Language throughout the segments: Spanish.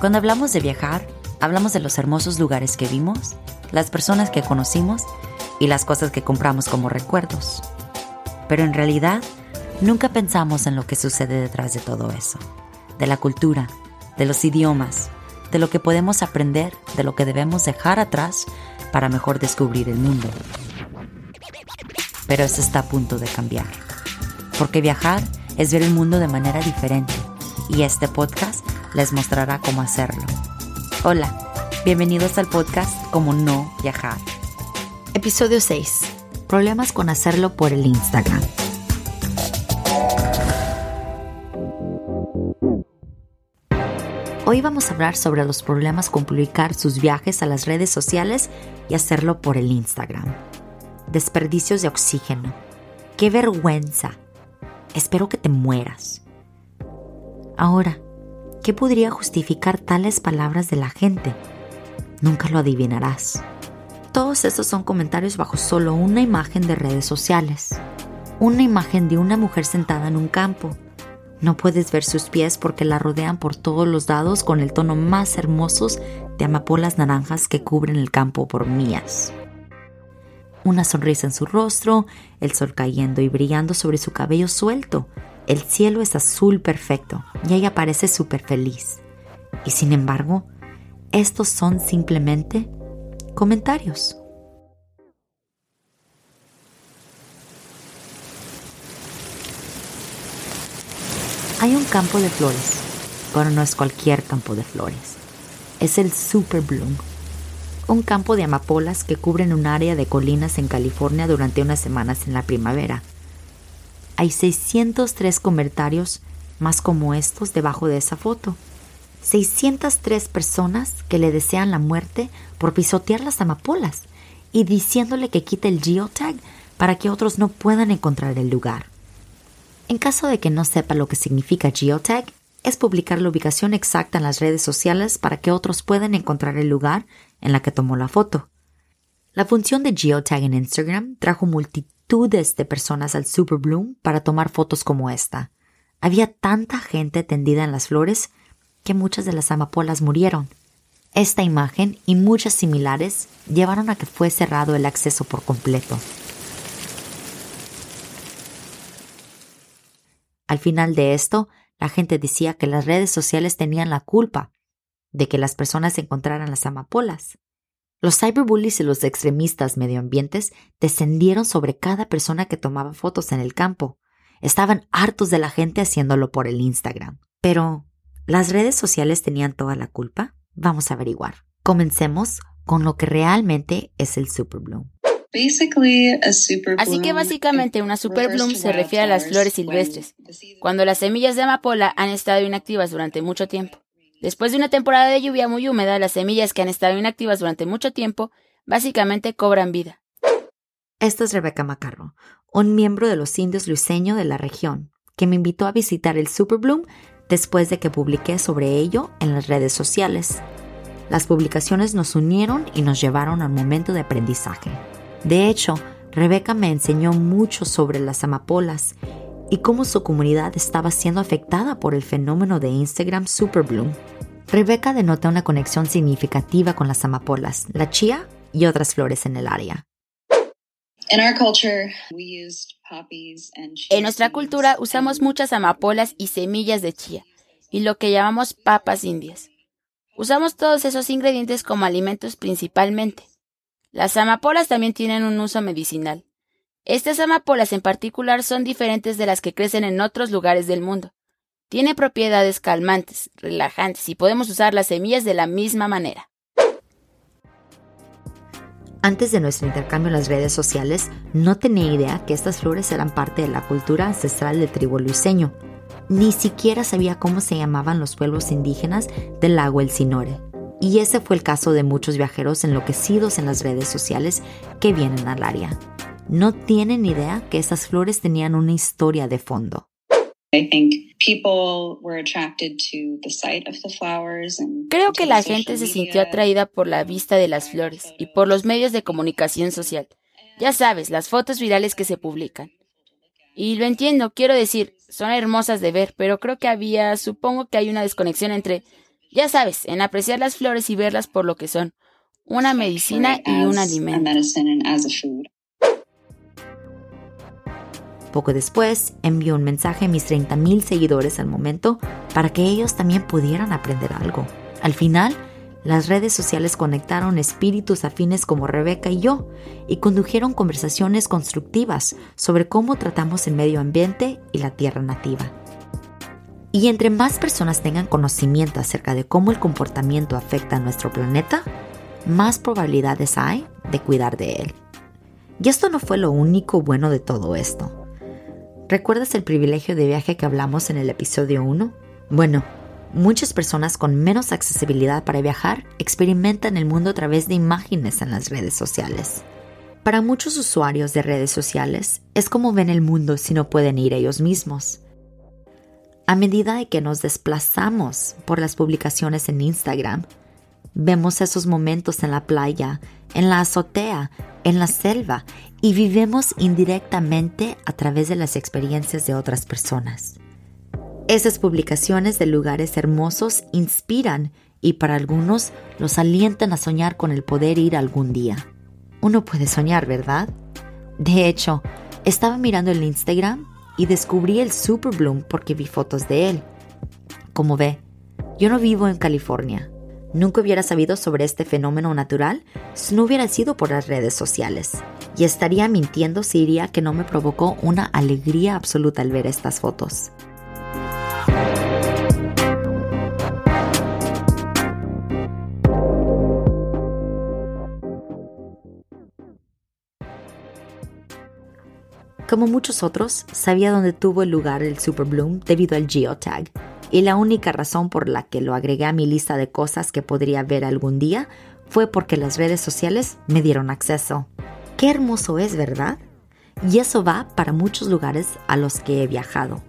Cuando hablamos de viajar, hablamos de los hermosos lugares que vimos, las personas que conocimos y las cosas que compramos como recuerdos. Pero en realidad, nunca pensamos en lo que sucede detrás de todo eso, de la cultura, de los idiomas, de lo que podemos aprender, de lo que debemos dejar atrás para mejor descubrir el mundo. Pero eso está a punto de cambiar, porque viajar es ver el mundo de manera diferente y este podcast les mostrará cómo hacerlo. Hola, bienvenidos al podcast Como no viajar. Episodio 6. Problemas con hacerlo por el Instagram. Hoy vamos a hablar sobre los problemas con publicar sus viajes a las redes sociales y hacerlo por el Instagram. Desperdicios de oxígeno. ¡Qué vergüenza! Espero que te mueras. Ahora, ¿qué podría justificar tales palabras de la gente? Nunca lo adivinarás. Todos estos son comentarios bajo solo una imagen de redes sociales. Una imagen de una mujer sentada en un campo no puedes ver sus pies porque la rodean por todos los lados con el tono más hermosos de amapolas naranjas que cubren el campo por mías. Una sonrisa en su rostro, el sol cayendo y brillando sobre su cabello suelto. El cielo es azul perfecto y ella parece súper feliz. Y sin embargo, estos son simplemente comentarios. Hay un campo de flores, pero no es cualquier campo de flores. Es el Super Bloom, un campo de amapolas que cubren un área de colinas en California durante unas semanas en la primavera. Hay 603 comentarios más como estos debajo de esa foto. 603 personas que le desean la muerte por pisotear las amapolas y diciéndole que quite el geotag para que otros no puedan encontrar el lugar. En caso de que no sepa lo que significa geotag, es publicar la ubicación exacta en las redes sociales para que otros puedan encontrar el lugar en la que tomó la foto. La función de geotag en Instagram trajo de personas al Super Bloom para tomar fotos como esta. Había tanta gente tendida en las flores que muchas de las amapolas murieron. Esta imagen y muchas similares llevaron a que fue cerrado el acceso por completo. Al final de esto, la gente decía que las redes sociales tenían la culpa de que las personas encontraran las amapolas. Los cyberbullies y los extremistas medioambientes descendieron sobre cada persona que tomaba fotos en el campo. Estaban hartos de la gente haciéndolo por el Instagram. Pero, ¿las redes sociales tenían toda la culpa? Vamos a averiguar. Comencemos con lo que realmente es el Superbloom. Así que básicamente una superbloom se refiere a las flores silvestres, cuando las semillas de amapola han estado inactivas durante mucho tiempo. Después de una temporada de lluvia muy húmeda, las semillas que han estado inactivas durante mucho tiempo básicamente cobran vida. Esta es Rebecca Macarro, un miembro de los indios luiseño de la región, que me invitó a visitar el Superbloom después de que publiqué sobre ello en las redes sociales. Las publicaciones nos unieron y nos llevaron al momento de aprendizaje. De hecho, Rebeca me enseñó mucho sobre las amapolas y cómo su comunidad estaba siendo afectada por el fenómeno de Instagram Superbloom. Rebeca denota una conexión significativa con las amapolas, la chía y otras flores en el área. En nuestra cultura usamos muchas amapolas y semillas de chía y lo que llamamos papas indias. Usamos todos esos ingredientes como alimentos principalmente. Las amapolas también tienen un uso medicinal. Estas amapolas en particular son diferentes de las que crecen en otros lugares del mundo. Tiene propiedades calmantes, relajantes y podemos usar las semillas de la misma manera. Antes de nuestro intercambio en las redes sociales, no tenía idea que estas flores eran parte de la cultura ancestral del tribu luiseño. Ni siquiera sabía cómo se llamaban los pueblos indígenas del lago El Sinore. Y ese fue el caso de muchos viajeros enloquecidos en las redes sociales que vienen al área. No tienen idea que esas flores tenían una historia de fondo. Creo que la gente se sintió atraída por la vista de las flores y por los medios de comunicación social. Ya sabes, las fotos virales que se publican. Y lo entiendo, quiero decir, son hermosas de ver, pero creo que había, supongo que hay una desconexión entre Ya sabes, en apreciar las flores y verlas por lo que son, una medicina y un alimento. Poco después, envió un mensaje a mis 30.000 seguidores al momento para que ellos también pudieran aprender algo. Al final, las redes sociales conectaron espíritus afines como Rebeca y yo y condujeron conversaciones constructivas sobre cómo tratamos el medio ambiente y la tierra nativa. Y entre más personas tengan conocimiento acerca de cómo el comportamiento afecta a nuestro planeta, más probabilidades hay de cuidar de él. Y esto no fue lo único bueno de todo esto. ¿Recuerdas el privilegio de viaje que hablamos en el episodio 1? Bueno, muchas personas con menos accesibilidad para viajar experimentan el mundo a través de imágenes en las redes sociales. Para muchos usuarios de redes sociales es como ven el mundo si no pueden ir ellos mismos. A medida de que nos desplazamos por las publicaciones en Instagram, vemos esos momentos en la playa, en la azotea, en la selva y vivimos indirectamente a través de las experiencias de otras personas. Esas publicaciones de lugares hermosos inspiran y para algunos los alientan a soñar con el poder ir algún día. Uno puede soñar, ¿verdad? De hecho, estaba mirando el Instagram y descubrí el Super Bloom porque vi fotos de él. Como ve, yo no vivo en California. Nunca hubiera sabido sobre este fenómeno natural si no hubiera sido por las redes sociales y estaría mintiendo si diría que no me provocó una alegría absoluta al ver estas fotos. Como muchos otros, sabía dónde tuvo lugar el Super Bloom debido al geotag, y la única razón por la que lo agregué a mi lista de cosas que podría ver algún día fue porque las redes sociales me dieron acceso. Qué hermoso es, ¿verdad? Y eso va para muchos lugares a los que he viajado.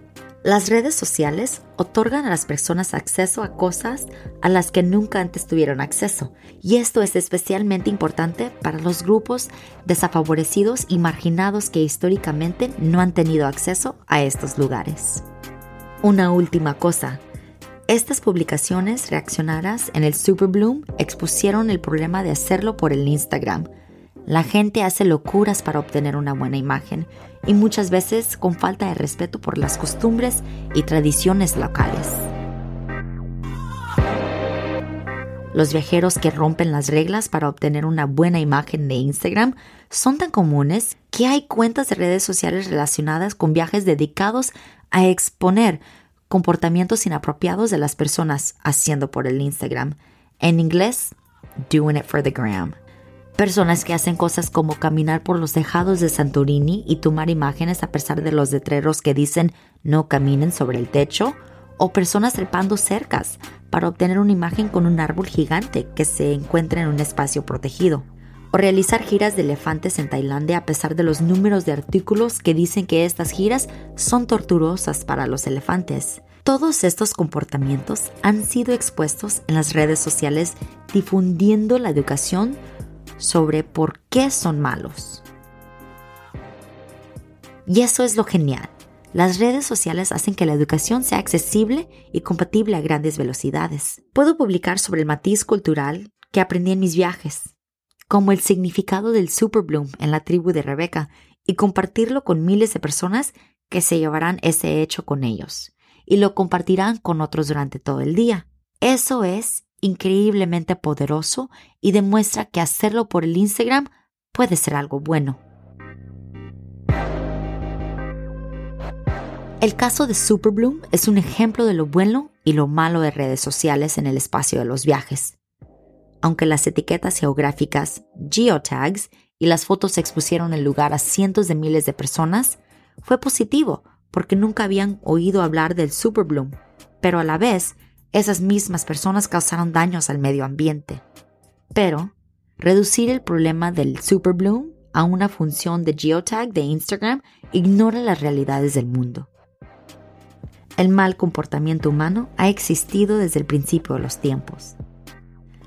Las redes sociales otorgan a las personas acceso a cosas a las que nunca antes tuvieron acceso, y esto es especialmente importante para los grupos desafavorecidos y marginados que históricamente no han tenido acceso a estos lugares. Una última cosa. Estas publicaciones reaccionadas en el Super Bloom expusieron el problema de hacerlo por el Instagram, la gente hace locuras para obtener una buena imagen y muchas veces con falta de respeto por las costumbres y tradiciones locales. Los viajeros que rompen las reglas para obtener una buena imagen de Instagram son tan comunes que hay cuentas de redes sociales relacionadas con viajes dedicados a exponer comportamientos inapropiados de las personas haciendo por el Instagram. En inglés, doing it for the gram. Personas que hacen cosas como caminar por los tejados de Santorini y tomar imágenes a pesar de los letreros que dicen no caminen sobre el techo, o personas trepando cercas para obtener una imagen con un árbol gigante que se encuentra en un espacio protegido, o realizar giras de elefantes en Tailandia a pesar de los números de artículos que dicen que estas giras son torturosas para los elefantes. Todos estos comportamientos han sido expuestos en las redes sociales difundiendo la educación sobre por qué son malos. Y eso es lo genial. Las redes sociales hacen que la educación sea accesible y compatible a grandes velocidades. Puedo publicar sobre el matiz cultural que aprendí en mis viajes, como el significado del Superbloom en la tribu de Rebeca, y compartirlo con miles de personas que se llevarán ese hecho con ellos y lo compartirán con otros durante todo el día. Eso es increíblemente poderoso y demuestra que hacerlo por el Instagram puede ser algo bueno. El caso de Superbloom es un ejemplo de lo bueno y lo malo de redes sociales en el espacio de los viajes. Aunque las etiquetas geográficas, geotags y las fotos expusieron el lugar a cientos de miles de personas, fue positivo porque nunca habían oído hablar del Superbloom, pero a la vez esas mismas personas causaron daños al medio ambiente. Pero, reducir el problema del superbloom a una función de geotag de Instagram ignora las realidades del mundo. El mal comportamiento humano ha existido desde el principio de los tiempos.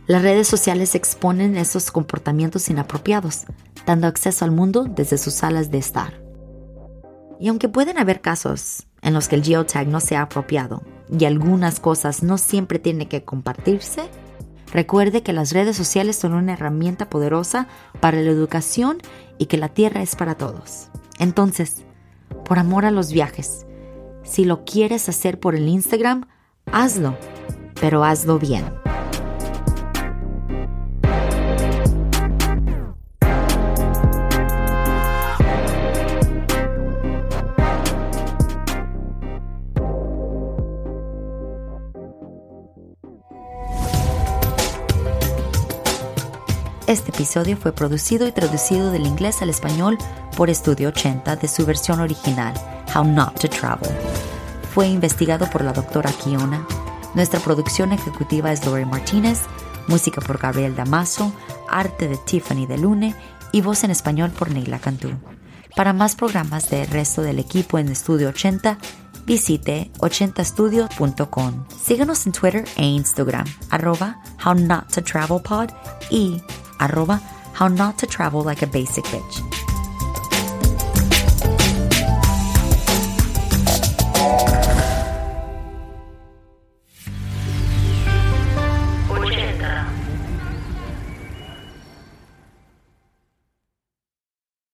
Las redes sociales exponen esos comportamientos inapropiados, dando acceso al mundo desde sus salas de estar. Y aunque pueden haber casos en los que el geotag no sea apropiado, y algunas cosas no siempre tienen que compartirse, recuerde que las redes sociales son una herramienta poderosa para la educación y que la Tierra es para todos. Entonces, por amor a los viajes, si lo quieres hacer por el Instagram, hazlo, pero hazlo bien. Este episodio fue producido y traducido del inglés al español por Estudio 80 de su versión original, How Not to Travel. Fue investigado por la doctora Kiona. Nuestra producción ejecutiva es Lori Martínez, música por Gabriel Damaso, arte de Tiffany de Lune y voz en español por Neila Cantú. Para más programas del resto del equipo en Estudio 80, visite 80studio.com. Síganos en Twitter e Instagram, arroba How Not to Travel Pod y arroba how not to travel like a basic bitch.